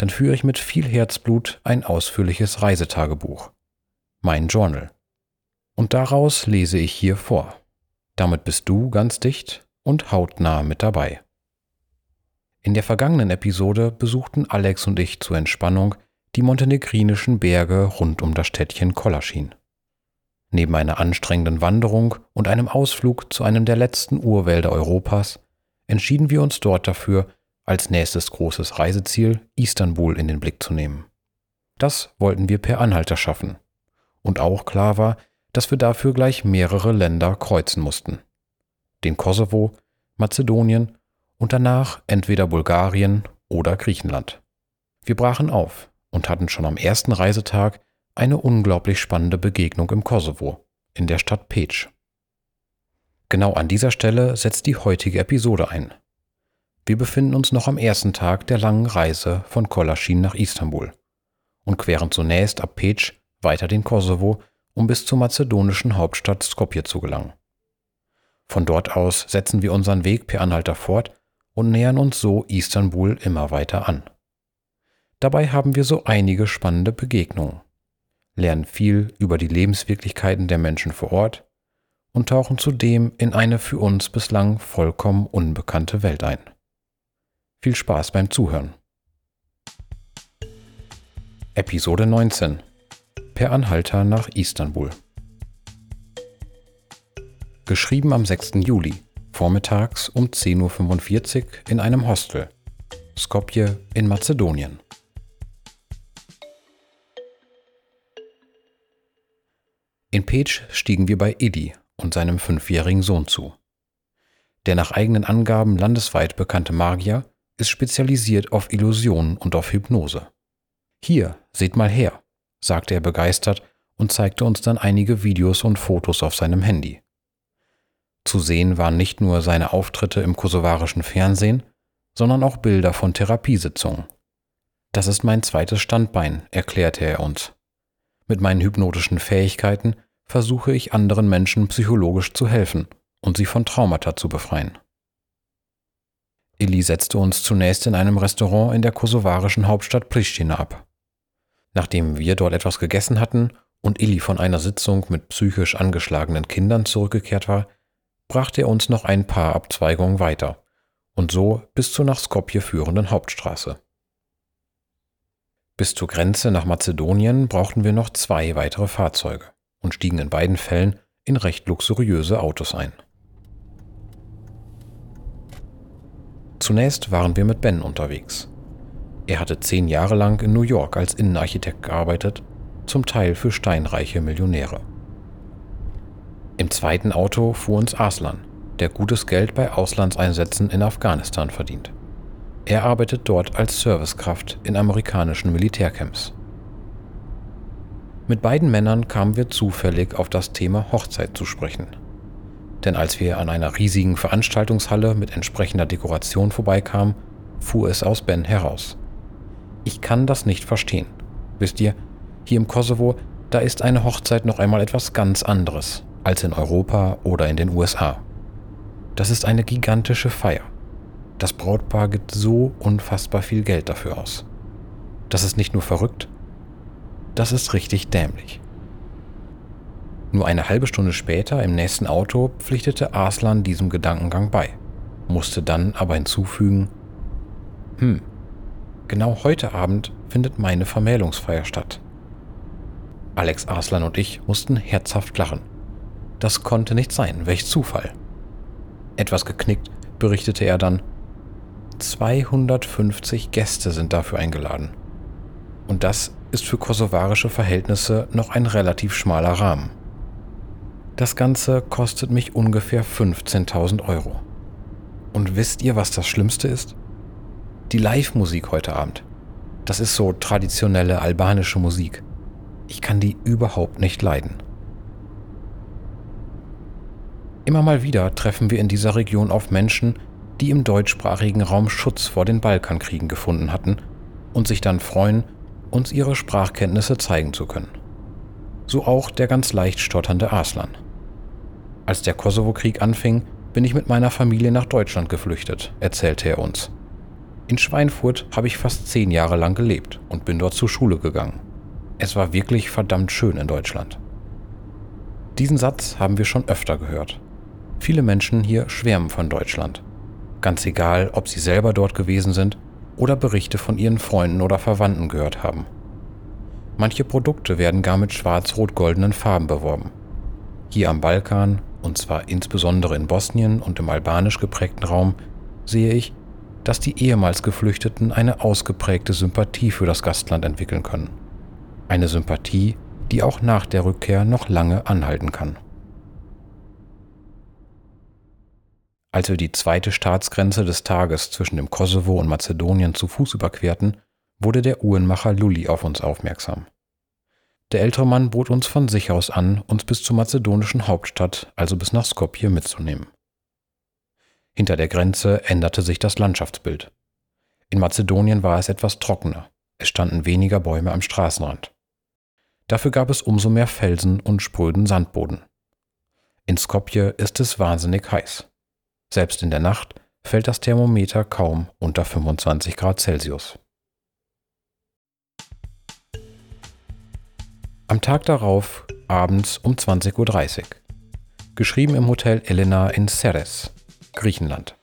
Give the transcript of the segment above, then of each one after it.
dann führe ich mit viel Herzblut ein ausführliches Reisetagebuch, mein Journal. Und daraus lese ich hier vor. Damit bist du ganz dicht und hautnah mit dabei. In der vergangenen Episode besuchten Alex und ich zur Entspannung die montenegrinischen Berge rund um das Städtchen Kolaschin. Neben einer anstrengenden Wanderung und einem Ausflug zu einem der letzten Urwälder Europas entschieden wir uns dort dafür, als nächstes großes Reiseziel Istanbul in den Blick zu nehmen. Das wollten wir per Anhalter schaffen. Und auch klar war, dass wir dafür gleich mehrere Länder kreuzen mussten. Den Kosovo, Mazedonien und danach entweder Bulgarien oder Griechenland. Wir brachen auf und hatten schon am ersten Reisetag eine unglaublich spannende Begegnung im Kosovo, in der Stadt Peć. Genau an dieser Stelle setzt die heutige Episode ein. Wir befinden uns noch am ersten Tag der langen Reise von Kolaschin nach Istanbul und queren zunächst ab Peć weiter den Kosovo, um bis zur mazedonischen Hauptstadt Skopje zu gelangen. Von dort aus setzen wir unseren Weg per Anhalter fort und nähern uns so Istanbul immer weiter an. Dabei haben wir so einige spannende Begegnungen, lernen viel über die Lebenswirklichkeiten der Menschen vor Ort und tauchen zudem in eine für uns bislang vollkommen unbekannte Welt ein. Viel Spaß beim Zuhören. Episode 19 Per Anhalter nach Istanbul. Geschrieben am 6. Juli, vormittags um 10.45 Uhr in einem Hostel. Skopje in Mazedonien. In Peć stiegen wir bei Idi und seinem fünfjährigen Sohn zu. Der nach eigenen Angaben landesweit bekannte Magier ist spezialisiert auf Illusionen und auf Hypnose. Hier, seht mal her, sagte er begeistert und zeigte uns dann einige Videos und Fotos auf seinem Handy. Zu sehen waren nicht nur seine Auftritte im kosovarischen Fernsehen, sondern auch Bilder von Therapiesitzungen. Das ist mein zweites Standbein, erklärte er uns. Mit meinen hypnotischen Fähigkeiten versuche ich anderen Menschen psychologisch zu helfen und sie von Traumata zu befreien. Illy setzte uns zunächst in einem Restaurant in der kosovarischen Hauptstadt Pristina ab. Nachdem wir dort etwas gegessen hatten und Illy von einer Sitzung mit psychisch angeschlagenen Kindern zurückgekehrt war, brachte er uns noch ein paar Abzweigungen weiter und so bis zur nach Skopje führenden Hauptstraße. Bis zur Grenze nach Mazedonien brauchten wir noch zwei weitere Fahrzeuge und stiegen in beiden Fällen in recht luxuriöse Autos ein. Zunächst waren wir mit Ben unterwegs. Er hatte zehn Jahre lang in New York als Innenarchitekt gearbeitet, zum Teil für steinreiche Millionäre. Im zweiten Auto fuhr uns Aslan, der gutes Geld bei Auslandseinsätzen in Afghanistan verdient. Er arbeitet dort als Servicekraft in amerikanischen Militärcamps. Mit beiden Männern kamen wir zufällig auf das Thema Hochzeit zu sprechen denn als wir an einer riesigen Veranstaltungshalle mit entsprechender Dekoration vorbeikamen, fuhr es aus Ben heraus. Ich kann das nicht verstehen. Wisst ihr, hier im Kosovo, da ist eine Hochzeit noch einmal etwas ganz anderes als in Europa oder in den USA. Das ist eine gigantische Feier. Das Brautpaar gibt so unfassbar viel Geld dafür aus. Das ist nicht nur verrückt, das ist richtig dämlich. Nur eine halbe Stunde später im nächsten Auto pflichtete Arslan diesem Gedankengang bei, musste dann aber hinzufügen, hm, genau heute Abend findet meine Vermählungsfeier statt. Alex Arslan und ich mussten herzhaft lachen. Das konnte nicht sein, welch Zufall. Etwas geknickt berichtete er dann, 250 Gäste sind dafür eingeladen. Und das ist für kosovarische Verhältnisse noch ein relativ schmaler Rahmen. Das Ganze kostet mich ungefähr 15.000 Euro. Und wisst ihr, was das Schlimmste ist? Die Live-Musik heute Abend. Das ist so traditionelle albanische Musik. Ich kann die überhaupt nicht leiden. Immer mal wieder treffen wir in dieser Region auf Menschen, die im deutschsprachigen Raum Schutz vor den Balkankriegen gefunden hatten und sich dann freuen, uns ihre Sprachkenntnisse zeigen zu können. So auch der ganz leicht stotternde Arslan. Als der Kosovo-Krieg anfing, bin ich mit meiner Familie nach Deutschland geflüchtet, erzählte er uns. In Schweinfurt habe ich fast zehn Jahre lang gelebt und bin dort zur Schule gegangen. Es war wirklich verdammt schön in Deutschland. Diesen Satz haben wir schon öfter gehört. Viele Menschen hier schwärmen von Deutschland. Ganz egal, ob sie selber dort gewesen sind oder Berichte von ihren Freunden oder Verwandten gehört haben. Manche Produkte werden gar mit schwarz-rot-goldenen Farben beworben. Hier am Balkan, und zwar insbesondere in Bosnien und im albanisch geprägten Raum, sehe ich, dass die ehemals Geflüchteten eine ausgeprägte Sympathie für das Gastland entwickeln können. Eine Sympathie, die auch nach der Rückkehr noch lange anhalten kann. Als wir die zweite Staatsgrenze des Tages zwischen dem Kosovo und Mazedonien zu Fuß überquerten, wurde der Uhrenmacher Lulli auf uns aufmerksam. Der ältere Mann bot uns von sich aus an, uns bis zur mazedonischen Hauptstadt, also bis nach Skopje, mitzunehmen. Hinter der Grenze änderte sich das Landschaftsbild. In Mazedonien war es etwas trockener, es standen weniger Bäume am Straßenrand. Dafür gab es umso mehr Felsen und spröden Sandboden. In Skopje ist es wahnsinnig heiß. Selbst in der Nacht fällt das Thermometer kaum unter 25 Grad Celsius. Am Tag darauf, abends um 20.30 Uhr. Geschrieben im Hotel Elena in Ceres, Griechenland.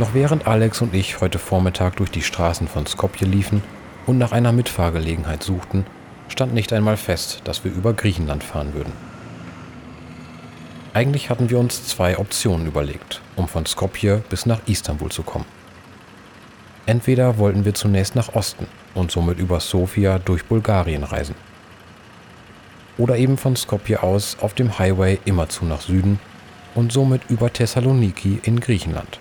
Noch während Alex und ich heute Vormittag durch die Straßen von Skopje liefen und nach einer Mitfahrgelegenheit suchten, stand nicht einmal fest, dass wir über Griechenland fahren würden. Eigentlich hatten wir uns zwei Optionen überlegt, um von Skopje bis nach Istanbul zu kommen. Entweder wollten wir zunächst nach Osten und somit über Sofia durch Bulgarien reisen. Oder eben von Skopje aus auf dem Highway immerzu nach Süden und somit über Thessaloniki in Griechenland.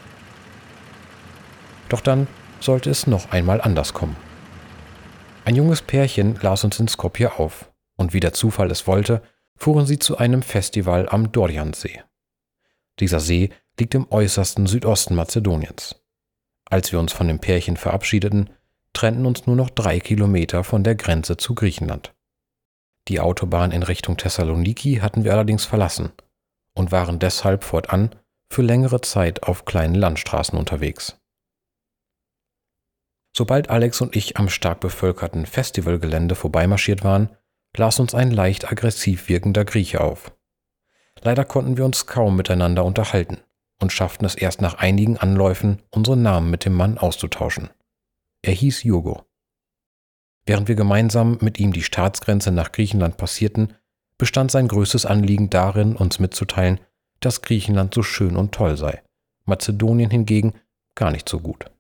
Doch dann sollte es noch einmal anders kommen. Ein junges Pärchen las uns in Skopje auf, und wie der Zufall es wollte, fuhren sie zu einem Festival am Dorjansee. Dieser See liegt im äußersten Südosten Mazedoniens. Als wir uns von dem Pärchen verabschiedeten, trennten uns nur noch drei Kilometer von der Grenze zu Griechenland. Die Autobahn in Richtung Thessaloniki hatten wir allerdings verlassen und waren deshalb fortan für längere Zeit auf kleinen Landstraßen unterwegs. Sobald Alex und ich am stark bevölkerten Festivalgelände vorbeimarschiert waren, las uns ein leicht aggressiv wirkender Grieche auf. Leider konnten wir uns kaum miteinander unterhalten und schafften es erst nach einigen Anläufen, unsere Namen mit dem Mann auszutauschen. Er hieß Jurgo. Während wir gemeinsam mit ihm die Staatsgrenze nach Griechenland passierten, bestand sein größtes Anliegen darin, uns mitzuteilen, dass Griechenland so schön und toll sei, Mazedonien hingegen gar nicht so gut.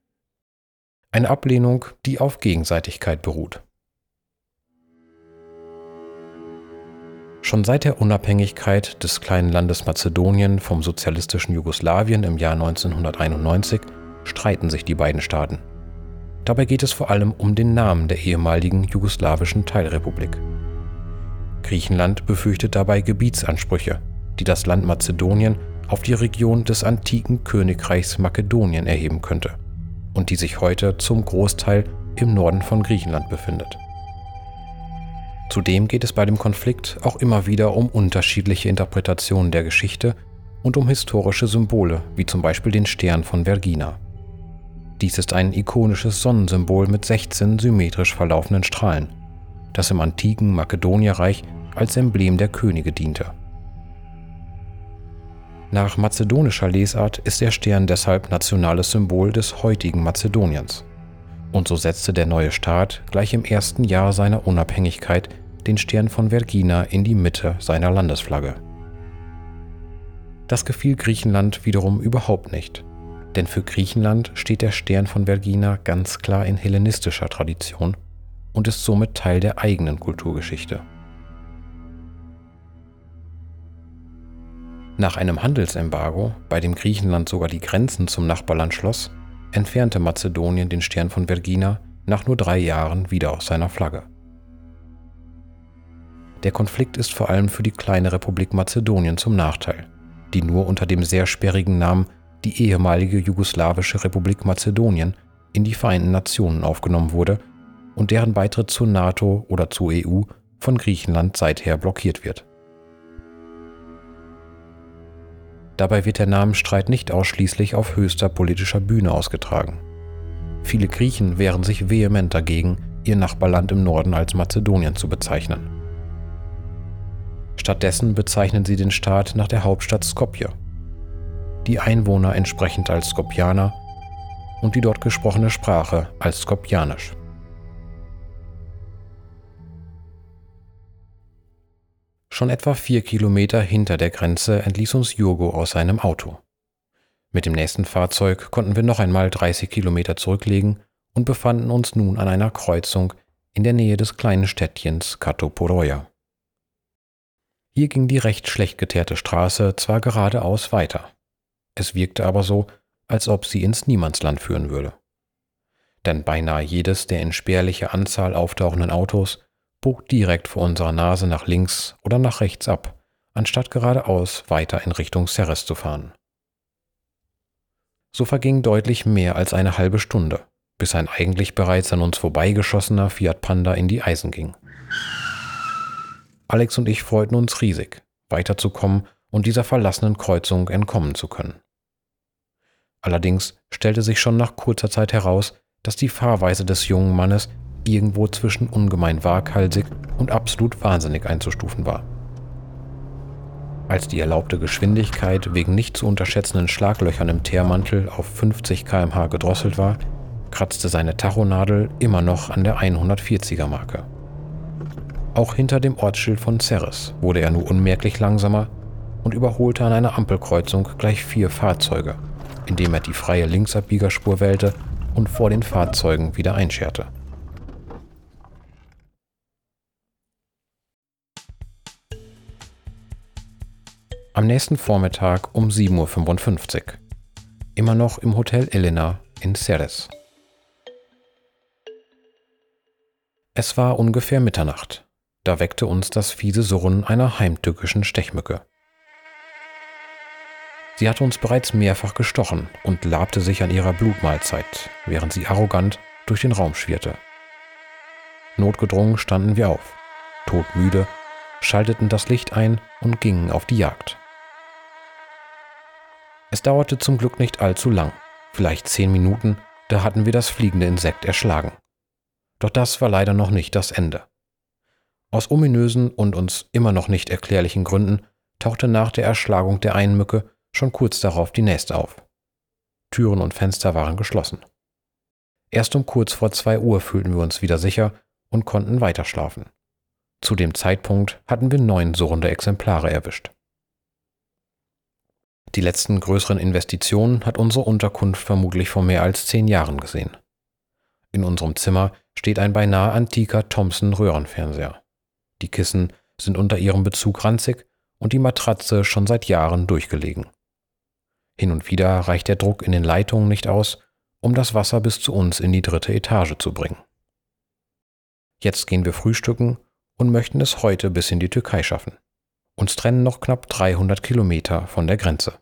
Eine Ablehnung, die auf Gegenseitigkeit beruht. Schon seit der Unabhängigkeit des kleinen Landes Mazedonien vom sozialistischen Jugoslawien im Jahr 1991 streiten sich die beiden Staaten. Dabei geht es vor allem um den Namen der ehemaligen jugoslawischen Teilrepublik. Griechenland befürchtet dabei Gebietsansprüche, die das Land Mazedonien auf die Region des antiken Königreichs Makedonien erheben könnte und die sich heute zum Großteil im Norden von Griechenland befindet. Zudem geht es bei dem Konflikt auch immer wieder um unterschiedliche Interpretationen der Geschichte und um historische Symbole, wie zum Beispiel den Stern von Vergina. Dies ist ein ikonisches Sonnensymbol mit 16 symmetrisch verlaufenden Strahlen, das im antiken Makedonierreich als Emblem der Könige diente. Nach mazedonischer Lesart ist der Stern deshalb nationales Symbol des heutigen Mazedoniens. Und so setzte der neue Staat gleich im ersten Jahr seiner Unabhängigkeit den Stern von Vergina in die Mitte seiner Landesflagge. Das gefiel Griechenland wiederum überhaupt nicht, denn für Griechenland steht der Stern von Vergina ganz klar in hellenistischer Tradition und ist somit Teil der eigenen Kulturgeschichte. Nach einem Handelsembargo, bei dem Griechenland sogar die Grenzen zum Nachbarland schloss, entfernte Mazedonien den Stern von Vergina nach nur drei Jahren wieder aus seiner Flagge. Der Konflikt ist vor allem für die kleine Republik Mazedonien zum Nachteil, die nur unter dem sehr sperrigen Namen die ehemalige jugoslawische Republik Mazedonien in die Vereinten Nationen aufgenommen wurde und deren Beitritt zur NATO oder zur EU von Griechenland seither blockiert wird. Dabei wird der Namenstreit nicht ausschließlich auf höchster politischer Bühne ausgetragen. Viele Griechen wehren sich vehement dagegen, ihr Nachbarland im Norden als Mazedonien zu bezeichnen. Stattdessen bezeichnen sie den Staat nach der Hauptstadt Skopje, die Einwohner entsprechend als Skopjaner und die dort gesprochene Sprache als Skopjanisch. Schon etwa vier Kilometer hinter der Grenze entließ uns Jurgo aus seinem Auto. Mit dem nächsten Fahrzeug konnten wir noch einmal 30 Kilometer zurücklegen und befanden uns nun an einer Kreuzung in der Nähe des kleinen Städtchens Katoporoja. Hier ging die recht schlecht geteerte Straße zwar geradeaus weiter, es wirkte aber so, als ob sie ins Niemandsland führen würde. Denn beinahe jedes der in spärlicher Anzahl auftauchenden Autos bog direkt vor unserer Nase nach links oder nach rechts ab, anstatt geradeaus weiter in Richtung Ceres zu fahren. So verging deutlich mehr als eine halbe Stunde, bis ein eigentlich bereits an uns vorbeigeschossener Fiat Panda in die Eisen ging. Alex und ich freuten uns riesig, weiterzukommen und dieser verlassenen Kreuzung entkommen zu können. Allerdings stellte sich schon nach kurzer Zeit heraus, dass die Fahrweise des jungen Mannes irgendwo zwischen ungemein waghalsig und absolut wahnsinnig einzustufen war. Als die erlaubte Geschwindigkeit wegen nicht zu unterschätzenden Schlaglöchern im Teermantel auf 50 km/h gedrosselt war, kratzte seine Tachonadel immer noch an der 140er Marke. Auch hinter dem Ortsschild von Ceres wurde er nur unmerklich langsamer und überholte an einer Ampelkreuzung gleich vier Fahrzeuge, indem er die freie Linksabbiegerspur wählte und vor den Fahrzeugen wieder einscherte. Am nächsten Vormittag um 7.55 Uhr. Immer noch im Hotel Elena in Ceres. Es war ungefähr Mitternacht. Da weckte uns das fiese Surren einer heimtückischen Stechmücke. Sie hatte uns bereits mehrfach gestochen und labte sich an ihrer Blutmahlzeit, während sie arrogant durch den Raum schwirrte. Notgedrungen standen wir auf, todmüde, schalteten das Licht ein und gingen auf die Jagd. Es dauerte zum Glück nicht allzu lang, vielleicht zehn Minuten, da hatten wir das fliegende Insekt erschlagen. Doch das war leider noch nicht das Ende. Aus ominösen und uns immer noch nicht erklärlichen Gründen tauchte nach der Erschlagung der einen Mücke schon kurz darauf die nächste auf. Türen und Fenster waren geschlossen. Erst um kurz vor zwei Uhr fühlten wir uns wieder sicher und konnten weiterschlafen. Zu dem Zeitpunkt hatten wir neun surrende Exemplare erwischt. Die letzten größeren Investitionen hat unsere Unterkunft vermutlich vor mehr als zehn Jahren gesehen. In unserem Zimmer steht ein beinahe antiker Thomson Röhrenfernseher. Die Kissen sind unter ihrem Bezug ranzig und die Matratze schon seit Jahren durchgelegen. Hin und wieder reicht der Druck in den Leitungen nicht aus, um das Wasser bis zu uns in die dritte Etage zu bringen. Jetzt gehen wir frühstücken und möchten es heute bis in die Türkei schaffen. Uns trennen noch knapp 300 Kilometer von der Grenze.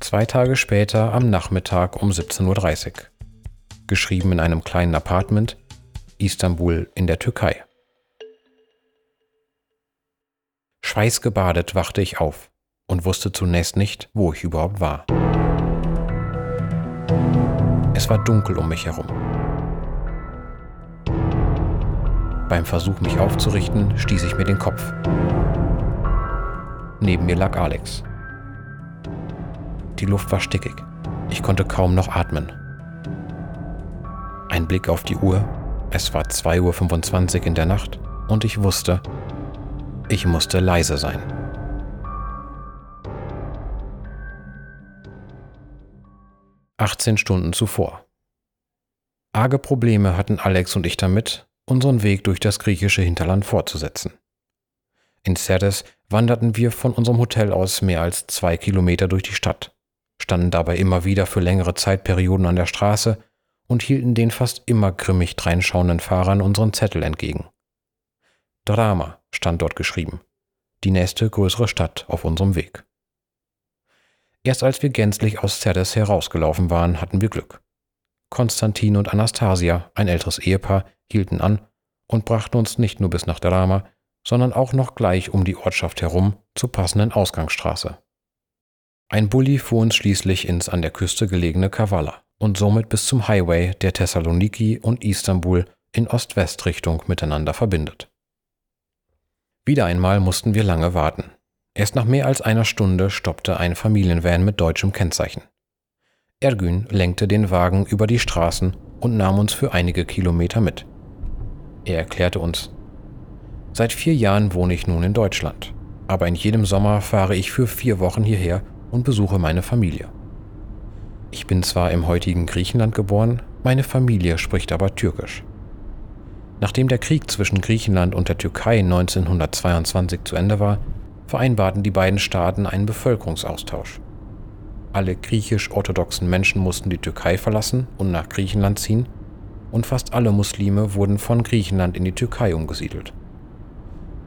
Zwei Tage später am Nachmittag um 17.30 Uhr. Geschrieben in einem kleinen Apartment, Istanbul in der Türkei. Schweißgebadet wachte ich auf und wusste zunächst nicht, wo ich überhaupt war. Es war dunkel um mich herum. Beim Versuch, mich aufzurichten, stieß ich mir den Kopf. Neben mir lag Alex. Die Luft war stickig. Ich konnte kaum noch atmen. Ein Blick auf die Uhr. Es war 2.25 Uhr in der Nacht und ich wusste, ich musste leise sein. Achtzehn Stunden zuvor. Arge Probleme hatten Alex und ich damit, unseren Weg durch das griechische Hinterland fortzusetzen. In Serdes wanderten wir von unserem Hotel aus mehr als zwei Kilometer durch die Stadt, standen dabei immer wieder für längere Zeitperioden an der Straße und hielten den fast immer grimmig dreinschauenden Fahrern unseren Zettel entgegen. Drama stand dort geschrieben, die nächste größere Stadt auf unserem Weg. Erst als wir gänzlich aus Cerdes herausgelaufen waren, hatten wir Glück. Konstantin und Anastasia, ein älteres Ehepaar, hielten an und brachten uns nicht nur bis nach Drama, sondern auch noch gleich um die Ortschaft herum zur passenden Ausgangsstraße. Ein Bulli fuhr uns schließlich ins an der Küste gelegene Kavala und somit bis zum Highway, der Thessaloniki und Istanbul in Ost-West-Richtung miteinander verbindet. Wieder einmal mussten wir lange warten. Erst nach mehr als einer Stunde stoppte ein Familienvan mit deutschem Kennzeichen. Ergün lenkte den Wagen über die Straßen und nahm uns für einige Kilometer mit. Er erklärte uns, Seit vier Jahren wohne ich nun in Deutschland, aber in jedem Sommer fahre ich für vier Wochen hierher und besuche meine Familie. Ich bin zwar im heutigen Griechenland geboren, meine Familie spricht aber Türkisch. Nachdem der Krieg zwischen Griechenland und der Türkei 1922 zu Ende war, vereinbarten die beiden Staaten einen Bevölkerungsaustausch. Alle griechisch-orthodoxen Menschen mussten die Türkei verlassen und nach Griechenland ziehen, und fast alle Muslime wurden von Griechenland in die Türkei umgesiedelt.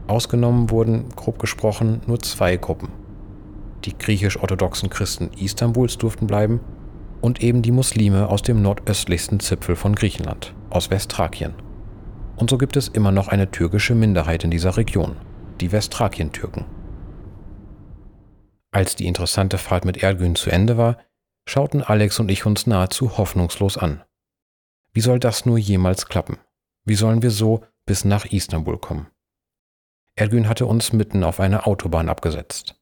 Ausgenommen wurden, grob gesprochen, nur zwei Gruppen. Die griechisch-orthodoxen Christen Istanbuls durften bleiben und eben die Muslime aus dem nordöstlichsten Zipfel von Griechenland, aus Westthrakien. Und so gibt es immer noch eine türkische Minderheit in dieser Region, die Westthrakien-Türken. Als die interessante Fahrt mit Ergün zu Ende war, schauten Alex und ich uns nahezu hoffnungslos an. Wie soll das nur jemals klappen? Wie sollen wir so bis nach Istanbul kommen? Ergün hatte uns mitten auf eine Autobahn abgesetzt.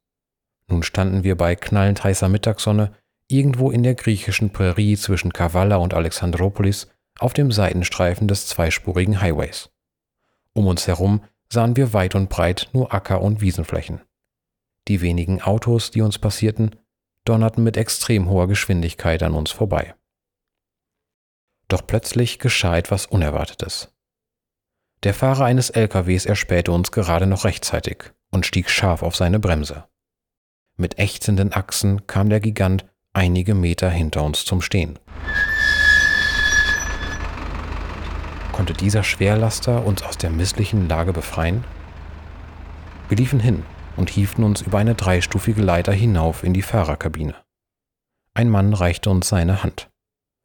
Nun standen wir bei knallend heißer Mittagssonne irgendwo in der griechischen Prärie zwischen Kavala und Alexandropolis auf dem Seitenstreifen des zweispurigen Highways. Um uns herum sahen wir weit und breit nur Acker- und Wiesenflächen. Die wenigen Autos, die uns passierten, donnerten mit extrem hoher Geschwindigkeit an uns vorbei. Doch plötzlich geschah etwas Unerwartetes. Der Fahrer eines LKWs erspähte uns gerade noch rechtzeitig und stieg scharf auf seine Bremse. Mit ächzenden Achsen kam der Gigant einige Meter hinter uns zum Stehen. Konnte dieser Schwerlaster uns aus der misslichen Lage befreien? Wir liefen hin und hieften uns über eine dreistufige Leiter hinauf in die Fahrerkabine. Ein Mann reichte uns seine Hand.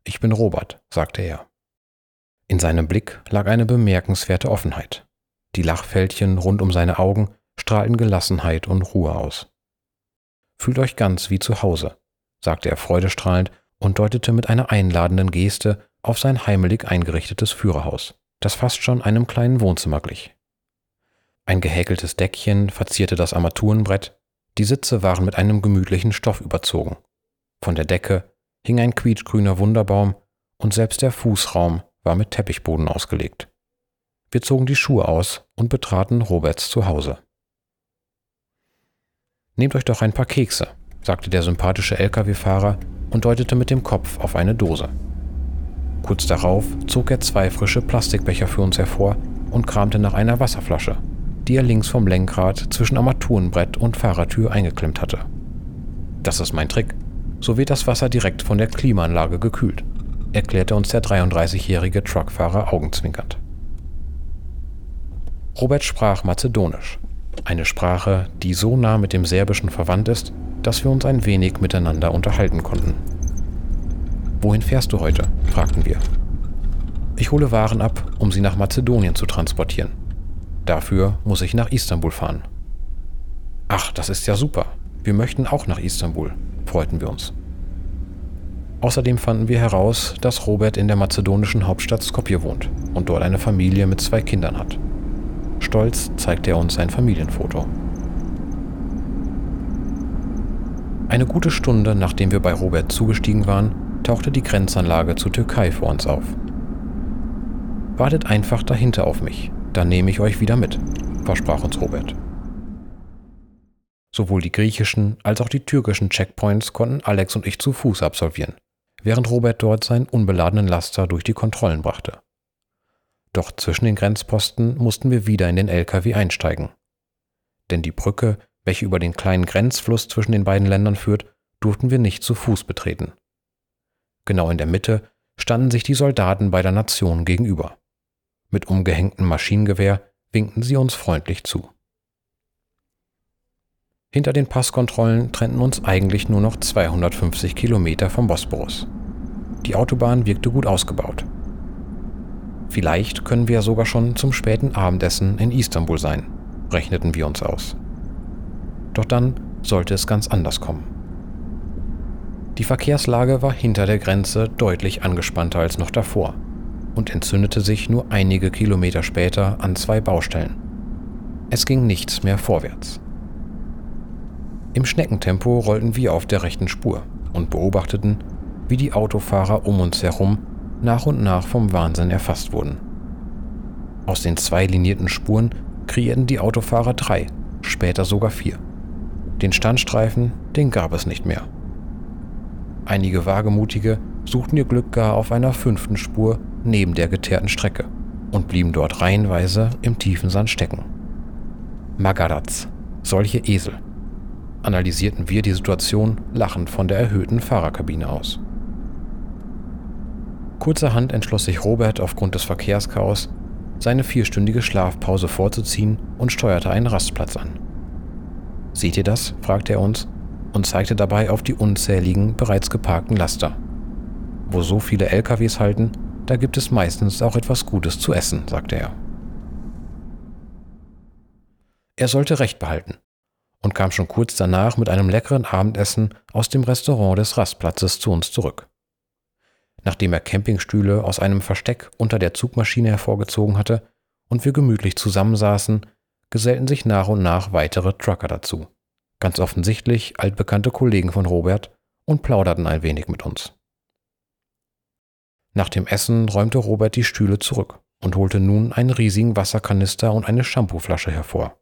Ich bin Robert, sagte er. In seinem Blick lag eine bemerkenswerte Offenheit. Die Lachfältchen rund um seine Augen strahlten Gelassenheit und Ruhe aus. Fühlt euch ganz wie zu Hause, sagte er freudestrahlend und deutete mit einer einladenden Geste auf sein heimelig eingerichtetes Führerhaus, das fast schon einem kleinen Wohnzimmer glich. Ein gehäkeltes Deckchen verzierte das Armaturenbrett, die Sitze waren mit einem gemütlichen Stoff überzogen. Von der Decke hing ein quietschgrüner Wunderbaum und selbst der Fußraum war mit Teppichboden ausgelegt. Wir zogen die Schuhe aus und betraten Roberts Zuhause. Nehmt euch doch ein paar Kekse, sagte der sympathische Lkw-Fahrer und deutete mit dem Kopf auf eine Dose. Kurz darauf zog er zwei frische Plastikbecher für uns hervor und kramte nach einer Wasserflasche, die er links vom Lenkrad zwischen Armaturenbrett und Fahrertür eingeklemmt hatte. Das ist mein Trick. So wird das Wasser direkt von der Klimaanlage gekühlt erklärte uns der 33-jährige Truckfahrer augenzwinkernd. Robert sprach Mazedonisch, eine Sprache, die so nah mit dem Serbischen verwandt ist, dass wir uns ein wenig miteinander unterhalten konnten. Wohin fährst du heute? fragten wir. Ich hole Waren ab, um sie nach Mazedonien zu transportieren. Dafür muss ich nach Istanbul fahren. Ach, das ist ja super. Wir möchten auch nach Istanbul, freuten wir uns. Außerdem fanden wir heraus, dass Robert in der mazedonischen Hauptstadt Skopje wohnt und dort eine Familie mit zwei Kindern hat. Stolz zeigte er uns sein Familienfoto. Eine gute Stunde nachdem wir bei Robert zugestiegen waren, tauchte die Grenzanlage zur Türkei vor uns auf. Wartet einfach dahinter auf mich, dann nehme ich euch wieder mit, versprach uns Robert. Sowohl die griechischen als auch die türkischen Checkpoints konnten Alex und ich zu Fuß absolvieren während Robert dort seinen unbeladenen Laster durch die Kontrollen brachte. Doch zwischen den Grenzposten mussten wir wieder in den LKW einsteigen. denn die Brücke, welche über den kleinen Grenzfluss zwischen den beiden Ländern führt, durften wir nicht zu Fuß betreten. Genau in der Mitte standen sich die Soldaten beider Nationen gegenüber. Mit umgehängtem Maschinengewehr winkten sie uns freundlich zu. Hinter den Passkontrollen trennten uns eigentlich nur noch 250 Kilometer vom Bosporus. Die Autobahn wirkte gut ausgebaut. Vielleicht können wir sogar schon zum späten Abendessen in Istanbul sein, rechneten wir uns aus. Doch dann sollte es ganz anders kommen. Die Verkehrslage war hinter der Grenze deutlich angespannter als noch davor und entzündete sich nur einige Kilometer später an zwei Baustellen. Es ging nichts mehr vorwärts. Im Schneckentempo rollten wir auf der rechten Spur und beobachteten, wie die Autofahrer um uns herum nach und nach vom Wahnsinn erfasst wurden. Aus den zwei linierten Spuren kreierten die Autofahrer drei, später sogar vier. Den Standstreifen, den gab es nicht mehr. Einige Wagemutige suchten ihr Glück gar auf einer fünften Spur neben der geteerten Strecke und blieben dort reihenweise im tiefen Sand stecken. Magadatz, solche Esel, analysierten wir die Situation lachend von der erhöhten Fahrerkabine aus. Kurzerhand entschloss sich Robert aufgrund des Verkehrschaos, seine vierstündige Schlafpause vorzuziehen und steuerte einen Rastplatz an. Seht ihr das? fragte er uns und zeigte dabei auf die unzähligen bereits geparkten Laster. Wo so viele LKWs halten, da gibt es meistens auch etwas Gutes zu essen, sagte er. Er sollte recht behalten und kam schon kurz danach mit einem leckeren Abendessen aus dem Restaurant des Rastplatzes zu uns zurück. Nachdem er Campingstühle aus einem Versteck unter der Zugmaschine hervorgezogen hatte und wir gemütlich zusammensaßen, gesellten sich nach und nach weitere Trucker dazu ganz offensichtlich altbekannte Kollegen von Robert, und plauderten ein wenig mit uns. Nach dem Essen räumte Robert die Stühle zurück und holte nun einen riesigen Wasserkanister und eine Shampooflasche hervor.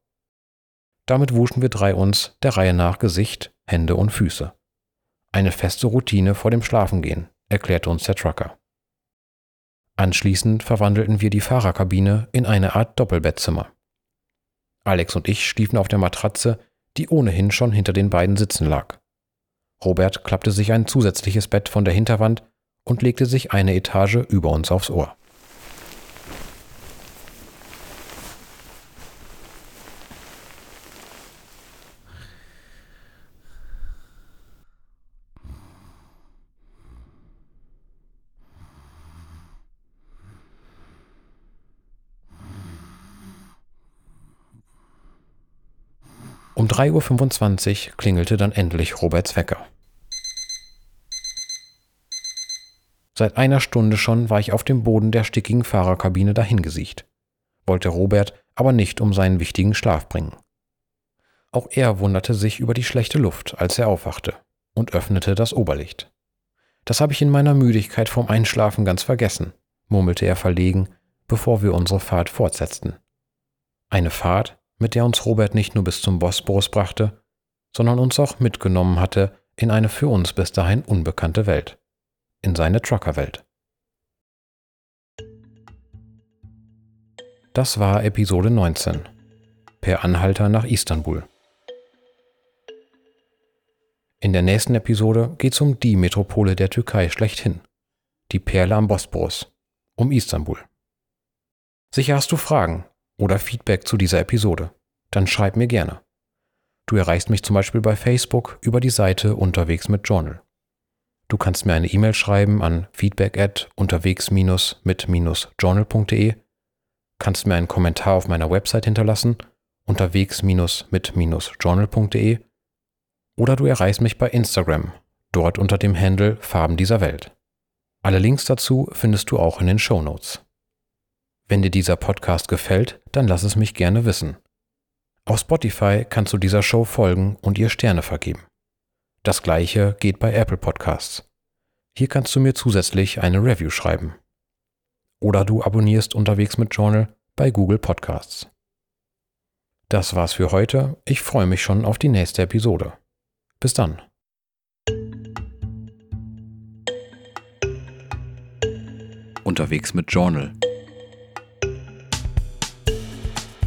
Damit wuschen wir drei uns der Reihe nach Gesicht, Hände und Füße. Eine feste Routine vor dem Schlafengehen, erklärte uns der Trucker. Anschließend verwandelten wir die Fahrerkabine in eine Art Doppelbettzimmer. Alex und ich schliefen auf der Matratze, die ohnehin schon hinter den beiden Sitzen lag. Robert klappte sich ein zusätzliches Bett von der Hinterwand und legte sich eine Etage über uns aufs Ohr. Um 3.25 Uhr klingelte dann endlich Roberts Wecker. Seit einer Stunde schon war ich auf dem Boden der stickigen Fahrerkabine dahingesiegt, wollte Robert aber nicht um seinen wichtigen Schlaf bringen. Auch er wunderte sich über die schlechte Luft, als er aufwachte und öffnete das Oberlicht. Das habe ich in meiner Müdigkeit vorm Einschlafen ganz vergessen, murmelte er verlegen, bevor wir unsere Fahrt fortsetzten. Eine Fahrt, mit der uns Robert nicht nur bis zum Bosporus brachte, sondern uns auch mitgenommen hatte in eine für uns bis dahin unbekannte Welt, in seine Truckerwelt. Das war Episode 19. Per Anhalter nach Istanbul. In der nächsten Episode geht es um die Metropole der Türkei schlechthin, die Perle am Bosporus, um Istanbul. Sicher hast du Fragen, oder Feedback zu dieser Episode, dann schreib mir gerne. Du erreichst mich zum Beispiel bei Facebook über die Seite Unterwegs mit Journal. Du kannst mir eine E-Mail schreiben an feedback at unterwegs-mit-journal.de, kannst mir einen Kommentar auf meiner Website hinterlassen, unterwegs-mit-journal.de oder du erreichst mich bei Instagram, dort unter dem Handle Farben dieser Welt. Alle Links dazu findest du auch in den Show Notes. Wenn dir dieser Podcast gefällt, dann lass es mich gerne wissen. Auf Spotify kannst du dieser Show folgen und ihr Sterne vergeben. Das gleiche geht bei Apple Podcasts. Hier kannst du mir zusätzlich eine Review schreiben. Oder du abonnierst unterwegs mit Journal bei Google Podcasts. Das war's für heute. Ich freue mich schon auf die nächste Episode. Bis dann. Unterwegs mit Journal